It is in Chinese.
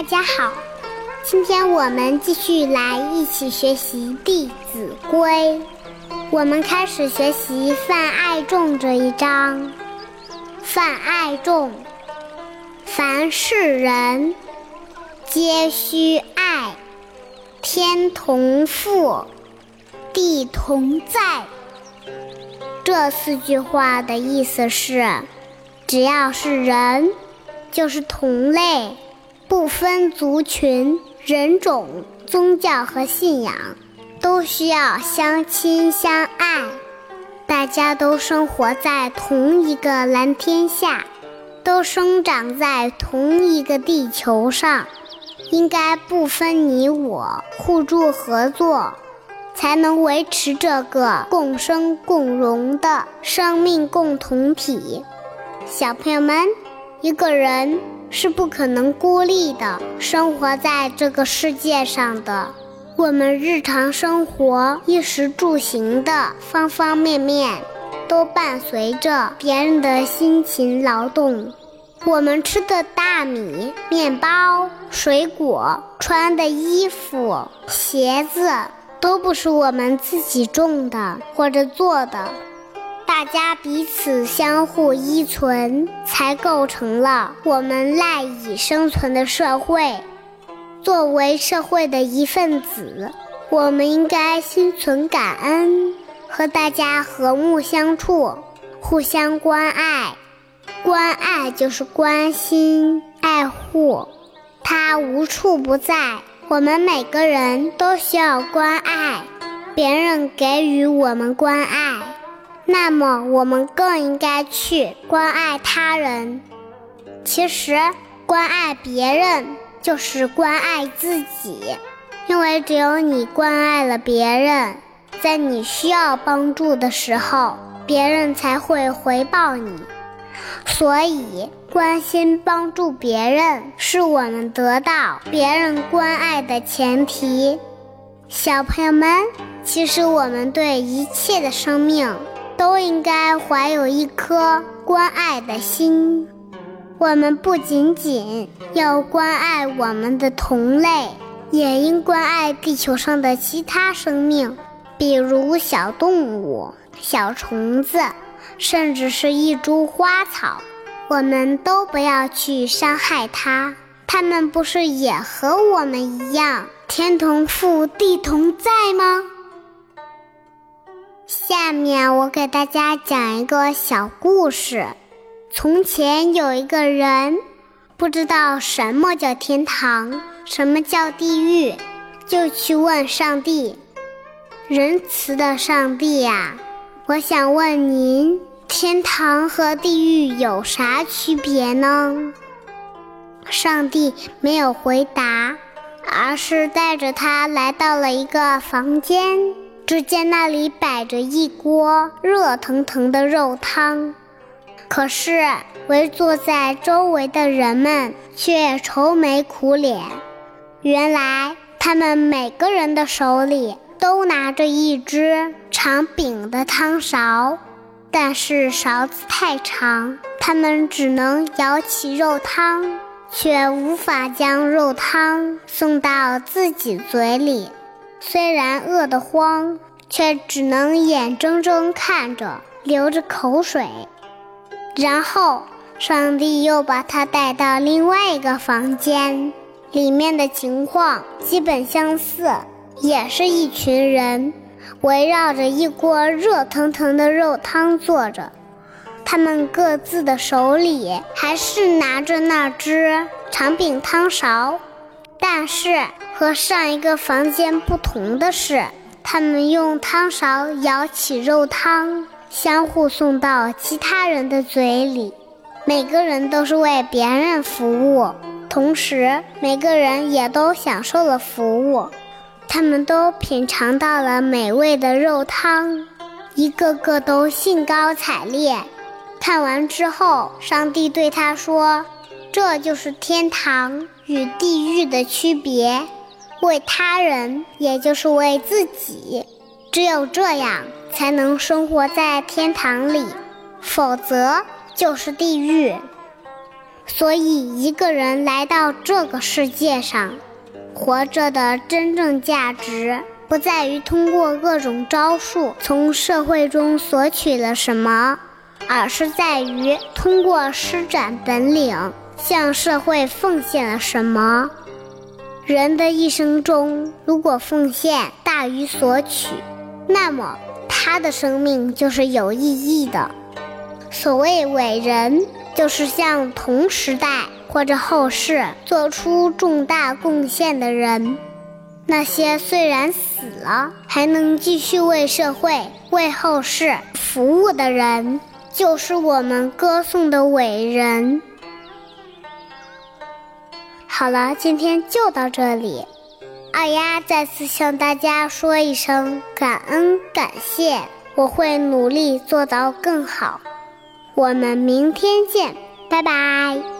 大家好，今天我们继续来一起学习《弟子规》。我们开始学习泛爱众这一章。泛爱众，凡是人，皆须爱。天同覆，地同在。这四句话的意思是，只要是人，就是同类。不分族群、人种、宗教和信仰，都需要相亲相爱。大家都生活在同一个蓝天下，都生长在同一个地球上，应该不分你我，互助合作，才能维持这个共生共荣的生命共同体。小朋友们，一个人。是不可能孤立的生活在这个世界上的。我们日常生活衣食住行的方方面面，都伴随着别人的辛勤劳动。我们吃的大米、面包、水果，穿的衣服、鞋子，都不是我们自己种的或者做的。大家彼此相互依存，才构成了我们赖以生存的社会。作为社会的一份子，我们应该心存感恩，和大家和睦相处，互相关爱。关爱就是关心、爱护，它无处不在。我们每个人都需要关爱，别人给予我们关爱。那么，我们更应该去关爱他人。其实，关爱别人就是关爱自己，因为只有你关爱了别人，在你需要帮助的时候，别人才会回报你。所以，关心帮助别人是我们得到别人关爱的前提。小朋友们，其实我们对一切的生命。都应该怀有一颗关爱的心。我们不仅仅要关爱我们的同类，也应关爱地球上的其他生命，比如小动物、小虫子，甚至是一株花草。我们都不要去伤害它。它们不是也和我们一样，天同覆，地同在吗？下面我给大家讲一个小故事。从前有一个人，不知道什么叫天堂，什么叫地狱，就去问上帝：“仁慈的上帝呀，我想问您，天堂和地狱有啥区别呢？”上帝没有回答，而是带着他来到了一个房间。只见那里摆着一锅热腾腾的肉汤，可是围坐在周围的人们却愁眉苦脸。原来他们每个人的手里都拿着一只长柄的汤勺，但是勺子太长，他们只能舀起肉汤，却无法将肉汤送到自己嘴里。虽然饿得慌，却只能眼睁睁看着流着口水。然后，上帝又把他带到另外一个房间，里面的情况基本相似，也是一群人围绕着一锅热腾腾的肉汤坐着，他们各自的手里还是拿着那只长柄汤勺，但是。和上一个房间不同的是，他们用汤勺舀起肉汤，相互送到其他人的嘴里。每个人都是为别人服务，同时每个人也都享受了服务。他们都品尝到了美味的肉汤，一个个都兴高采烈。看完之后，上帝对他说：“这就是天堂与地狱的区别。”为他人，也就是为自己，只有这样才能生活在天堂里，否则就是地狱。所以，一个人来到这个世界上，活着的真正价值，不在于通过各种招数从社会中索取了什么，而是在于通过施展本领向社会奉献了什么。人的一生中，如果奉献大于索取，那么他的生命就是有意义的。所谓伟人。就是向同时代或者后世做出重大贡献的人，那些虽然死了还能继续为社会、为后世服务的人，就是我们歌颂的伟人。好了，今天就到这里。二丫再次向大家说一声感恩感谢，我会努力做到更好。我们明天见，拜拜。